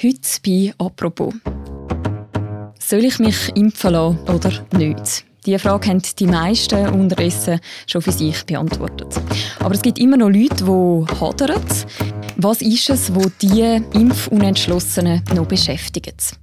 Heute bei «Apropos». Soll ich mich impfen lassen oder nicht? Diese Frage haben die meisten unterdessen schon für sich beantwortet. Aber es gibt immer noch Leute, die hadern. Was ist es, was die Impfunentschlossenen noch beschäftigt?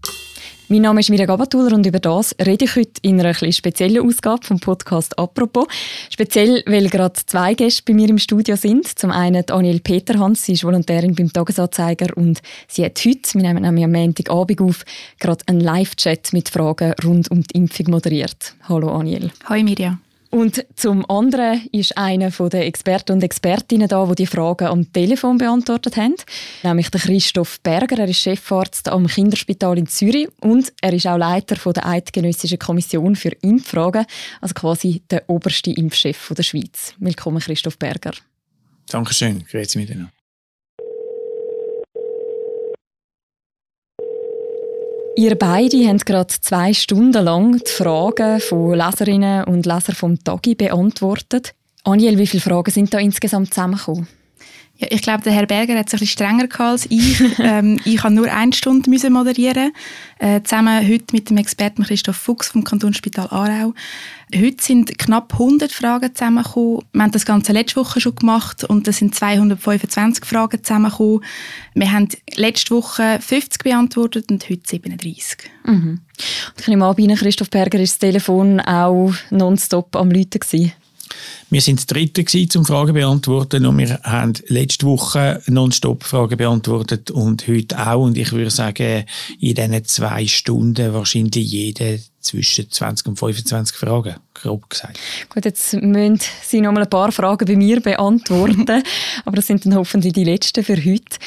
Mein Name ist Mirja Gabatuller und über das rede ich heute in einer etwas speziellen Ausgabe vom Podcast «Apropos». Speziell, weil gerade zwei Gäste bei mir im Studio sind. Zum einen Daniel Peterhans, sie ist Volontärin beim Tagesanzeiger und sie hat heute, wir nehmen nämlich am Montagabend auf, gerade einen Live-Chat mit Fragen rund um die Impfung moderiert. Hallo Daniel. Hallo Mirja. Und zum anderen ist einer der Experten und Expertinnen da, die die Fragen am Telefon beantwortet haben, nämlich der Christoph Berger. Er ist Chefarzt am Kinderspital in Zürich und er ist auch Leiter der Eidgenössischen Kommission für Impffragen, also quasi der oberste Impfchef der Schweiz. Willkommen, Christoph Berger. Dankeschön, grüezi miteinander. Ihr beide haben gerade zwei Stunden lang die Fragen von Leserinnen und Lesern vom Tagi beantwortet. Aniel, wie viele Fragen sind da insgesamt zusammengekommen? Ja, ich glaube, der Herr Berger hat es ein bisschen strenger als ich. ähm, ich habe nur eine Stunde müssen moderieren, äh, zusammen heute mit dem Experten Christoph Fuchs vom Kantonsspital Aarau. Heute sind knapp 100 Fragen zusammengekommen. Wir haben das Ganze letzte Woche schon gemacht und es sind 225 Fragen zusammengekommen. Wir haben letzte Woche 50 beantwortet und heute 37. Mhm. Ich nehme an, bei Ihnen, Christoph Berger, ist das Telefon auch nonstop am gewesen. Wir sind das Dritte zum Fragen beantworten und wir haben letzte Woche nonstop Fragen beantwortet und heute auch. Und ich würde sagen, in diesen zwei Stunden wahrscheinlich jede zwischen 20 und 25 Fragen, grob gesagt. Gut, jetzt müssen Sie noch mal ein paar Fragen bei mir beantworten, aber das sind dann hoffentlich die letzten für heute.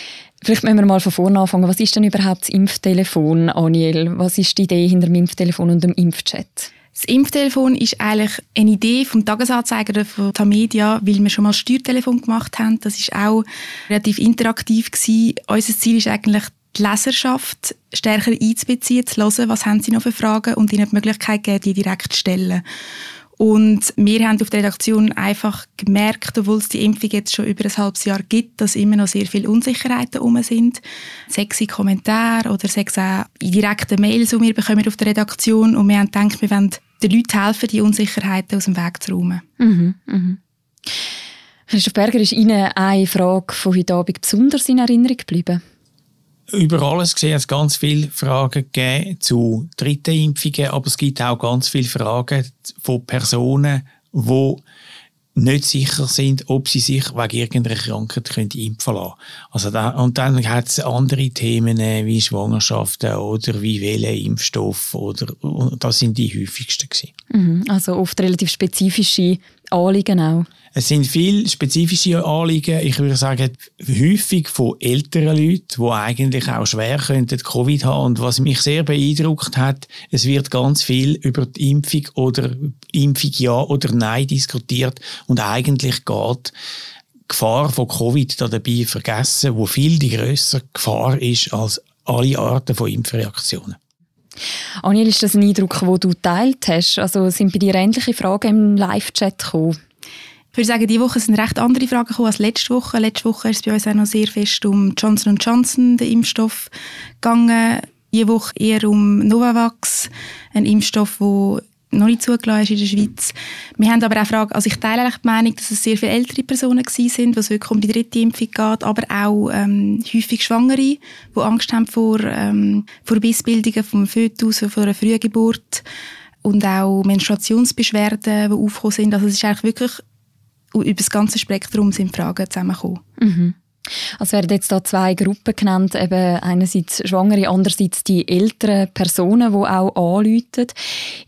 Vielleicht müssen wir mal von vorne anfangen. Was ist denn überhaupt das Impftelefon, Aniel? Was ist die Idee hinter dem Impftelefon und dem Impfchat? Das Impftelefon ist eigentlich eine Idee vom Tagesanzeiger von Tamedia, weil wir schon mal Steuertelefon gemacht haben. Das ist auch relativ interaktiv gewesen. Unser Ziel ist eigentlich, die Leserschaft stärker einzubeziehen, zu hören, was haben sie noch für Fragen und ihnen die Möglichkeit geben, die direkt zu stellen. Und wir haben auf der Redaktion einfach gemerkt, obwohl es die Impfung jetzt schon über ein halbes Jahr gibt, dass immer noch sehr viele Unsicherheiten herum sind. Sechs Kommentare oder sechs auch direkte Mails, die wir bekommen auf der Redaktion. Und wir haben gedacht, wir wollen den Leuten helfen, die Unsicherheiten aus dem Weg zu räumen. Mhm, mhm. Christoph Berger, ist Ihnen eine Frage von heute Abend besonders in Erinnerung geblieben? Über alles gesehen hat es ganz viele Fragen gegeben zu dritten Impfungen, aber es gibt auch ganz viele Fragen von Personen, die nicht sicher sind, ob sie sich wegen irgendeiner Krankheit können impfen lassen also da, Und dann hat es andere Themen äh, wie Schwangerschaften oder wie wählen Impfstoff oder das sind die häufigsten gewesen. Mhm, also oft relativ spezifische Anliegen auch. Es sind viele spezifische Anliegen. Ich würde sagen, häufig von älteren Leuten, die eigentlich auch schwer könnten Covid haben. Und was mich sehr beeindruckt hat, es wird ganz viel über die Impfung oder Impfung ja oder nein diskutiert. Und eigentlich geht die Gefahr von Covid da dabei vergessen, wo viel die größere Gefahr ist als alle Arten von Impfreaktionen. Aniel, ist das ein Eindruck, den du teilt hast? Also sind bei dir ähnliche Fragen im Live-Chat gekommen? Ich würde sagen, diese Woche sind recht andere Fragen gekommen als letzte Woche. Letzte Woche ist es bei uns auch noch sehr fest um Johnson Johnson, den Impfstoff, gegangen. Diese Woche eher um Novavax, ein Impfstoff, der noch nicht zugelassen ist in der Schweiz. Wir haben aber auch Fragen, also ich teile eigentlich die Meinung, dass es sehr viele ältere Personen sind, was wirklich um die dritte Impfung geht, aber auch ähm, häufig Schwangere, die Angst haben vor, ähm, vor Bissbildungen vom Fötus, vor einer Frühgeburt und auch Menstruationsbeschwerden, die aufgekommen sind. Also es ist eigentlich wirklich über das ganze Spektrum sind Fragen zusammengekommen. Mhm. Also werden jetzt da zwei Gruppen genannt, eben einerseits Schwangere, andererseits die älteren Personen, die auch anrufen.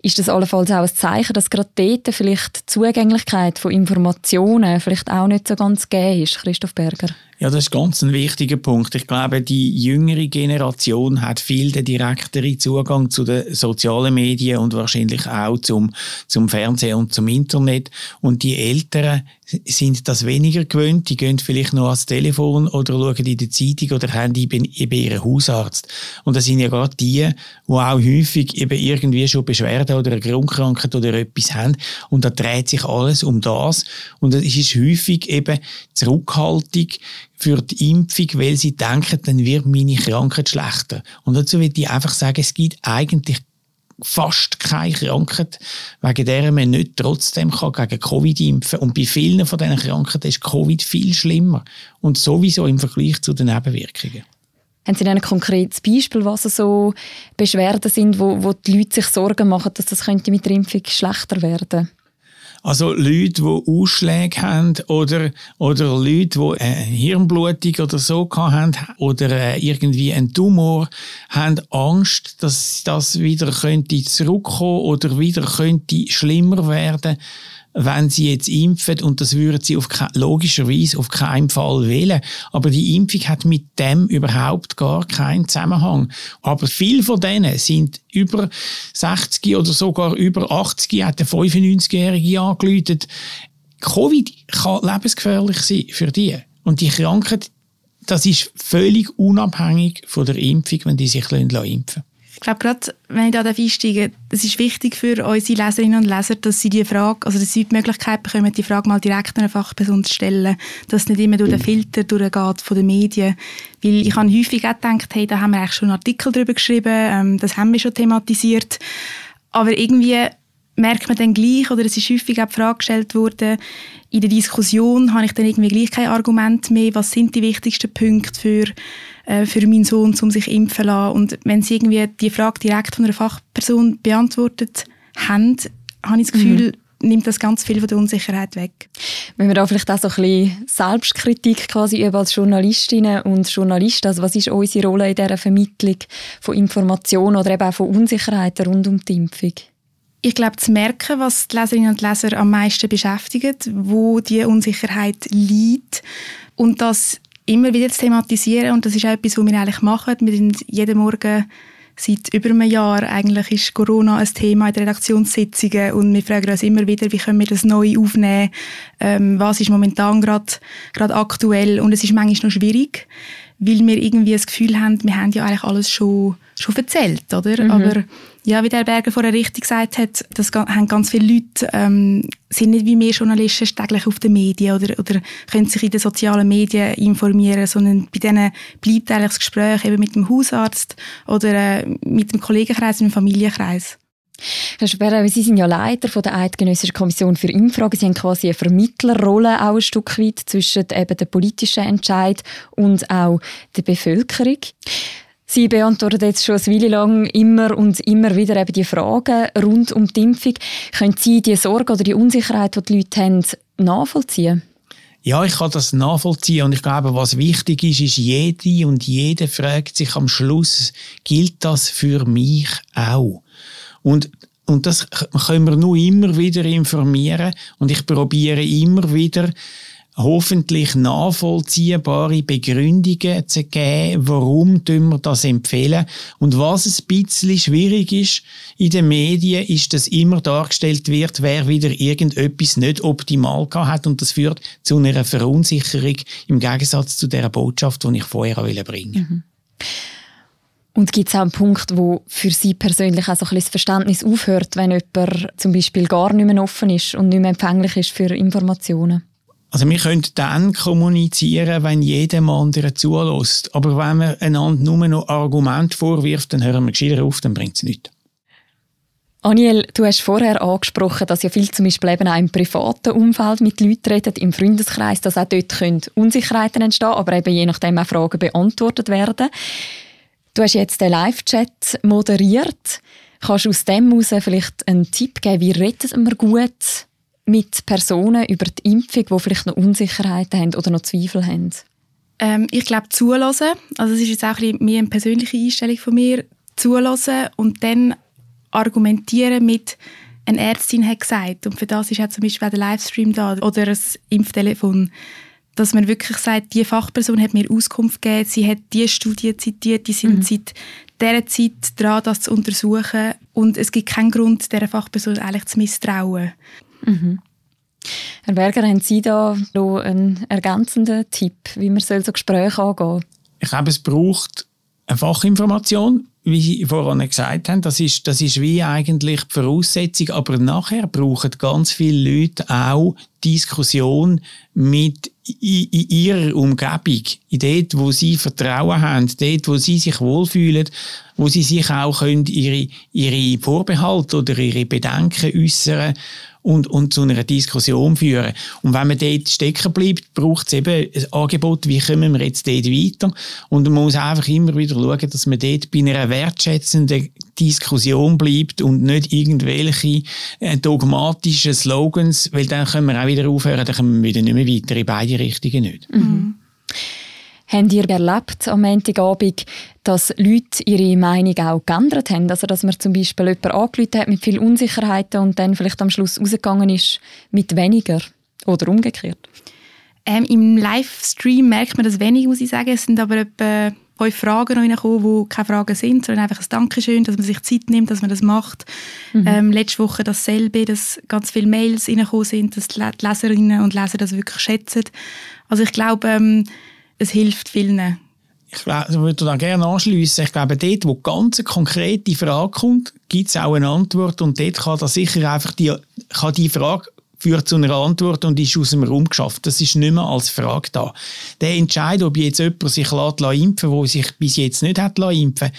Ist das allenfalls auch ein Zeichen, dass gerade dort vielleicht die Zugänglichkeit von Informationen vielleicht auch nicht so ganz gegeben ist, Christoph Berger? Ja, das ist ganz ein wichtiger Punkt. Ich glaube, die jüngere Generation hat viel den direkteren Zugang zu den sozialen Medien und wahrscheinlich auch zum, zum Fernsehen und zum Internet. Und die Älteren sind das weniger gewöhnt. Die gehen vielleicht noch ans Telefon oder schauen in der Zeitung oder haben eben, eben ihren Hausarzt. Und das sind ja gerade die, die auch häufig eben irgendwie schon Beschwerden oder eine Grundkrankheit oder etwas haben. Und da dreht sich alles um das. Und es ist häufig eben Zurückhaltung für die Impfung, weil sie denken, dann wird meine Krankheit schlechter. Und dazu will ich einfach sagen, es gibt eigentlich fast keine Krankheit, wegen der man nicht trotzdem kann gegen Covid impfen kann. Und bei vielen von diesen Krankheiten ist Covid viel schlimmer. Und sowieso im Vergleich zu den Nebenwirkungen. Haben Sie ein konkretes Beispiel, was so Beschwerden sind, wo, wo die Leute sich Sorgen machen, dass das könnte mit der Impfung schlechter werden könnte? Also Leute, die Ausschläge haben oder, oder Leute, die eine Hirnblutung oder so haben oder äh, irgendwie einen Tumor, haben Angst, dass das wieder könnte zurückkommen oder wieder könnte schlimmer werden wenn sie jetzt impfen und das würden sie auf logischerweise auf keinen Fall wählen. Aber die Impfung hat mit dem überhaupt gar keinen Zusammenhang. Aber viele von denen sind über 60 oder sogar über 80, hat der 95-Jährige angeläutet. Covid kann lebensgefährlich sein für die. Und die Krankheit, das ist völlig unabhängig von der Impfung, wenn die sich impfen lassen. Ich glaube, gerade wenn ich da einsteige, es ist wichtig für unsere Leserinnen und Leser, dass sie die Frage, also dass sie die Möglichkeit bekommen, die Frage mal direkt einer Fachperson zu stellen, dass es nicht immer durch den Filter durchgeht von den Medien. Weil ich habe häufig auch gedacht, hey, da haben wir eigentlich schon einen Artikel darüber geschrieben, ähm, das haben wir schon thematisiert. Aber irgendwie merkt man dann gleich, oder es ist häufig auch die Frage gestellt worden, in der Diskussion habe ich dann irgendwie gleich kein Argument mehr, was sind die wichtigsten Punkte für äh, für meinen Sohn, um sich impfen zu lassen. Und wenn sie irgendwie die Frage direkt von einer Fachperson beantwortet haben, habe ich das Gefühl, mhm. nimmt das ganz viel von der Unsicherheit weg. Wenn wir da vielleicht auch so ein bisschen Selbstkritik quasi üben als Journalistinnen und Journalisten, also was ist unsere Rolle in dieser Vermittlung von Informationen oder eben auch von Unsicherheiten rund um die Impfung? Ich glaube, zu merken, was die Leserinnen und Leser am meisten beschäftigt, wo die Unsicherheit liegt und das immer wieder zu thematisieren und das ist auch etwas, was wir eigentlich machen. Wir sind jeden Morgen seit über einem Jahr eigentlich ist Corona ein Thema in den Redaktionssitzungen und wir fragen uns immer wieder, wie können wir das neu aufnehmen, ähm, was ist momentan gerade aktuell und es ist manchmal noch schwierig, weil wir irgendwie das Gefühl haben, wir haben ja eigentlich alles schon, schon erzählt, oder? Mhm. Aber ja, wie der Berger vorher richtig gesagt hat, das haben ganz viele Leute, ähm, sind nicht wie wir Journalisten täglich auf den Medien oder, oder können sich in den sozialen Medien informieren, sondern bei denen bleibt eigentlich das Gespräch eben mit dem Hausarzt oder äh, mit dem Kollegenkreis, mit dem Familienkreis. Herr Sperrer, Sie sind ja Leiter von der Eidgenössischen Kommission für Impfragen. Sie haben quasi eine Vermittlerrolle auch ein Stück weit zwischen eben dem politischen Entscheid und auch der Bevölkerung. Sie beantworten jetzt schon eine Weile lang immer und immer wieder eben die Fragen rund um die Impfung. Können Sie die Sorge oder die Unsicherheit, die die Leute haben, nachvollziehen? Ja, ich kann das nachvollziehen und ich glaube, was wichtig ist, ist, jede und jede fragt sich am Schluss, gilt das für mich auch? Und und das können wir nur immer wieder informieren und ich probiere immer wieder hoffentlich nachvollziehbare Begründungen zu geben, warum wir das empfehlen. Und was ein bisschen schwierig ist in den Medien, ist, dass immer dargestellt wird, wer wieder irgendetwas nicht optimal hat und das führt zu einer Verunsicherung im Gegensatz zu der Botschaft, die ich vorher bringen. Mhm. Und gibt es auch einen Punkt, wo für Sie persönlich auch so ein bisschen das Verständnis aufhört, wenn jemand zum Beispiel gar nicht mehr offen ist und nicht mehr empfänglich ist für Informationen? Also wir können dann kommunizieren, wenn jeder andere zulässt. Aber wenn man einander nur noch Argument vorwirft, dann hören wir gescheiter auf, dann bringt es nichts. Aniel, du hast vorher angesprochen, dass ja viel zum Beispiel eben auch im privaten Umfeld mit Leuten reden, im Freundeskreis, dass auch dort können Unsicherheiten entstehen aber eben je nachdem auch Fragen beantwortet werden. Du hast jetzt den Live-Chat moderiert. Kannst du aus dem heraus vielleicht einen Tipp geben, wie rettet man gut mit Personen über die Impfung, die vielleicht noch Unsicherheiten haben oder noch Zweifel haben? Ähm, ich glaube, zulassen. Also es ist jetzt auch ein bisschen mehr eine persönliche Einstellung von mir. Zulassen und dann argumentieren mit eine Ärztin hat gesagt und für das ist ja zum Beispiel auch der Livestream da oder das Impftelefon, dass man wirklich sagt, die Fachperson hat mir Auskunft gegeben, sie hat die Studie zitiert, die sind mhm. seit dieser Zeit dran, das zu untersuchen und es gibt keinen Grund, dieser Fachperson eigentlich zu misstrauen. Mhm. Herr Berger, haben Sie da noch einen ergänzenden Tipp, wie man so Gespräche angehen Ich glaube, es braucht eine Fachinformation wie Sie vorhin gesagt haben, das ist, das ist wie eigentlich die Voraussetzung, aber nachher brauchen ganz viele Leute auch Diskussion mit in ihrer Umgebung, in dort, wo sie Vertrauen haben, dort, wo sie sich wohlfühlen, wo sie sich auch können ihre, ihre Vorbehalte oder ihre Bedenken äußern und, und zu einer Diskussion führen. Und wenn man dort stecken bleibt, braucht es eben ein Angebot, wie kommen wir jetzt dort weiter. Und man muss einfach immer wieder schauen, dass man dort bei einer wertschätzenden Diskussion bleibt und nicht irgendwelche äh, dogmatischen Slogans, weil dann können wir auch wieder aufhören, dann kommen wir wieder nicht mehr weiter, in beide Richtungen nicht. Mhm. Habt ihr erlebt am Montagabend, dass Leute ihre Meinung auch geändert haben? Also, dass man zum Beispiel jemanden angerufen hat mit viel Unsicherheiten und dann vielleicht am Schluss rausgegangen ist mit weniger? Oder umgekehrt? Ähm, Im Livestream merkt man das wenig, muss ich sagen. Es sind aber etwa fünf Fragen reingekommen, die keine Fragen sind, sondern einfach ein Dankeschön, dass man sich Zeit nimmt, dass man das macht. Mhm. Ähm, letzte Woche dasselbe, dass ganz viele Mails reingekommen sind, dass die Leserinnen und Leser das wirklich schätzen. Also ich glaube, ähm, es hilft vielen. Ich würde da gerne anschliessen. Ich glaube, dort, wo ganz eine konkrete Frage kommt, gibt es auch eine Antwort und dort kann das sicher einfach die, kann die Frage führt zu einer Antwort und ist aus dem Raum geschafft. Das ist nicht mehr als Frage da. Der Entscheid, ob jetzt jemand sich impfen lässt, der sich bis jetzt nicht hat impfen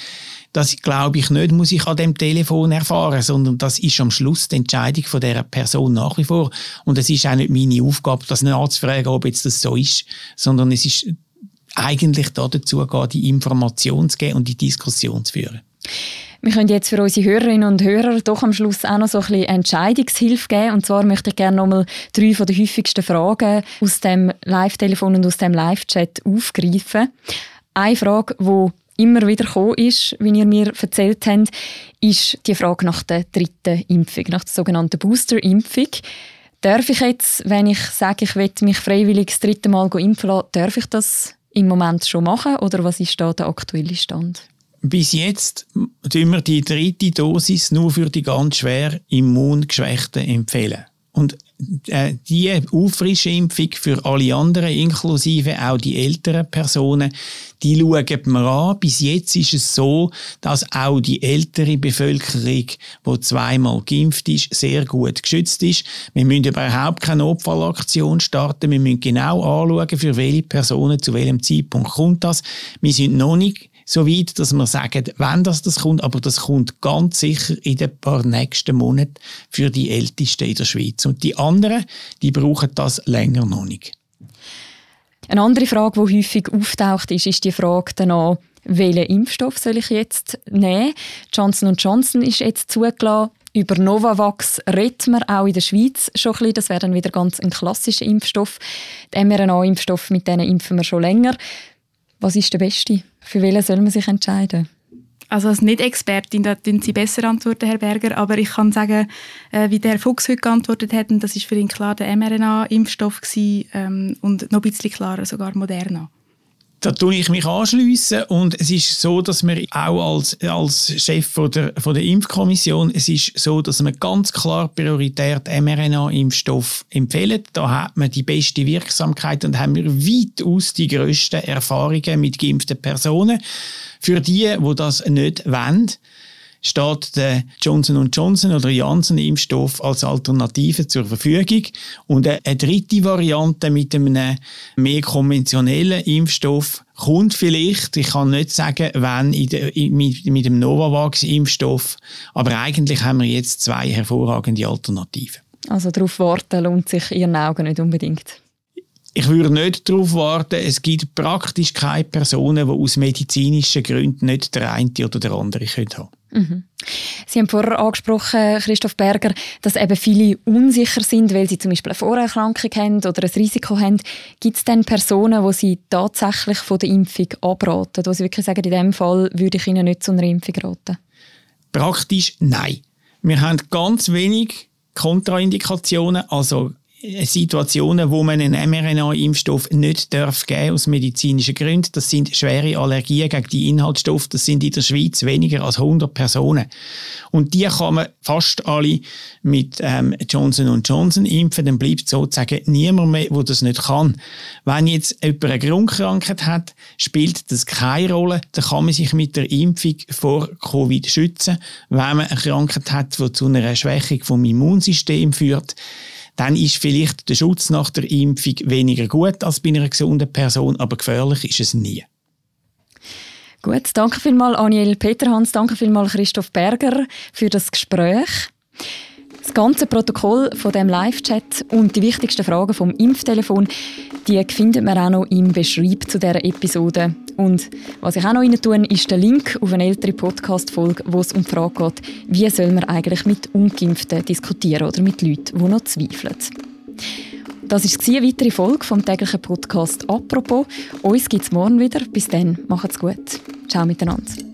das glaube ich nicht, muss ich an dem Telefon erfahren, sondern das ist am Schluss die Entscheidung von der Person nach wie vor. Und es ist auch nicht meine Aufgabe, das nachzufragen, ob jetzt das so ist, sondern es ist eigentlich dazu gehen, die Information zu geben und die Diskussion zu führen. Wir können jetzt für unsere Hörerinnen und Hörer doch am Schluss auch noch so ein bisschen Entscheidungshilfe geben. Und zwar möchte ich gerne nochmal drei von den häufigsten Fragen aus dem Live-Telefon und aus dem Live-Chat aufgreifen. Eine Frage, die immer wieder gekommen ist, wie ihr mir erzählt habt, ist die Frage nach der dritten Impfung, nach der sogenannten Booster-Impfung. Darf ich jetzt, wenn ich sage, ich will mich freiwillig das dritte Mal impfen lassen, darf ich das im Moment schon machen oder was ist da der aktuelle Stand? Bis jetzt empfehlen wir die dritte Dosis nur für die ganz schwer Immungeschwächten empfehlen. Und äh, die Auffrischimpfung für alle anderen, inklusive auch die älteren Personen, die schauen wir an. Bis jetzt ist es so, dass auch die ältere Bevölkerung, die zweimal geimpft ist, sehr gut geschützt ist. Wir müssen überhaupt keine Notfallaktion starten. Wir müssen genau anschauen, für welche Personen zu welchem Zeitpunkt kommt das. Wir sind noch nicht so weit, dass wir sagen, wenn das, das kommt, aber das kommt ganz sicher in den paar nächsten Monaten für die Ältesten in der Schweiz. Und die anderen, die brauchen das länger noch nicht. Eine andere Frage, die häufig auftaucht, ist, ist die Frage danach, welchen Impfstoff soll ich jetzt nehmen? Johnson Johnson ist jetzt zugelassen. Über Novavax redet man auch in der Schweiz schon ein bisschen. Das wäre dann wieder ganz ein klassischer Impfstoff. Der mRNA-Impfstoff, mit denen impfen wir schon länger. Was ist der beste? Für welchen soll man sich entscheiden? Also als Nicht-Expertin, da Sie besser antworten, Herr Berger, aber ich kann sagen, äh, wie der Herr Fuchs heute geantwortet hat, das ist für ihn klar der mRNA-Impfstoff ähm, und noch ein bisschen klarer sogar Moderna. Da tue ich mich anschliessen und es ist so, dass wir auch als, als Chef von der, von der Impfkommission, es ist so, dass wir ganz klar prioritär mRNA-Impfstoff empfehlen. Da hat man die beste Wirksamkeit und haben wir weitaus die grössten Erfahrungen mit geimpften Personen. Für die, wo das nicht wollen, steht der Johnson Johnson oder Janssen-Impfstoff als Alternative zur Verfügung. Und eine dritte Variante mit einem mehr konventionellen Impfstoff kommt vielleicht, ich kann nicht sagen, wann der, mit, mit dem Novavax-Impfstoff, aber eigentlich haben wir jetzt zwei hervorragende Alternativen. Also darauf warten lohnt sich Ihren Augen nicht unbedingt ich würde nicht darauf warten. Es gibt praktisch keine Personen, die aus medizinischen Gründen nicht der eine oder der andere haben können. Mhm. Sie haben vorher angesprochen, Christoph Berger, dass eben viele unsicher sind, weil sie zum Beispiel eine Vorerkrankung haben oder ein Risiko haben. Gibt es denn Personen, die sie tatsächlich von der Impfung abraten, wo sie wirklich sagen, in diesem Fall würde ich ihnen nicht zu einer Impfung raten? Praktisch nein. Wir haben ganz wenig Kontraindikationen, also Situationen, wo man einen mRNA-Impfstoff nicht darf geben aus medizinischen Gründen. Das sind schwere Allergien gegen die Inhaltsstoffe. Das sind in der Schweiz weniger als 100 Personen. Und die kann man fast alle mit ähm, Johnson Johnson impfen. Dann bleibt sozusagen niemand mehr, der das nicht kann. Wenn jetzt jemand eine Grundkrankheit hat, spielt das keine Rolle. Dann kann man sich mit der Impfung vor Covid schützen. Wenn man eine Krankheit hat, die zu einer Schwächung vom Immunsystem führt, dann ist vielleicht der Schutz nach der Impfung weniger gut als bei einer gesunden Person, aber gefährlich ist es nie. Gut, danke vielmals Aniel Peterhans, danke vielmals Christoph Berger für das Gespräch. Das ganze Protokoll von dem Live-Chat und die wichtigsten Fragen vom Impftelefon, die findet man auch noch im Beschreib zu dieser Episode. Und was ich auch noch rein ist der Link auf eine ältere Podcast-Folge, wo es um die Frage geht, wie soll man eigentlich mit Ungeimpften diskutieren oder mit Leuten, die noch zweifeln. Das war eine weitere Folge vom täglichen Podcast «Apropos». Uns gibt es morgen wieder. Bis dann, macht's gut. Ciao miteinander.